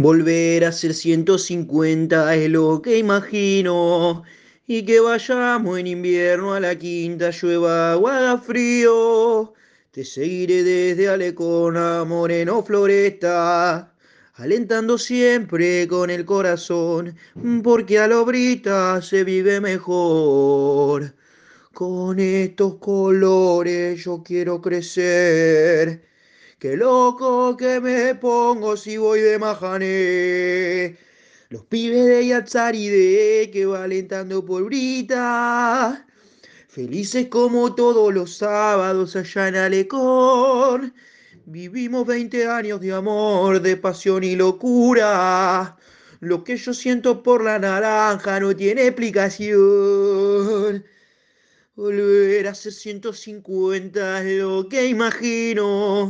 Volver a ser 150 es lo que imagino. Y que vayamos en invierno a la quinta, llueva o haga frío. Te seguiré desde Alecona, Moreno, Floresta. Alentando siempre con el corazón, porque a Lobrita se vive mejor. Con estos colores yo quiero crecer. Qué loco que me pongo si voy de Majané. Los pibes de Yatzaride que va alentando por Brita. Felices como todos los sábados allá en Alecón. Vivimos 20 años de amor, de pasión y locura. Lo que yo siento por la naranja no tiene explicación. Volver a ser 150 es lo que imagino.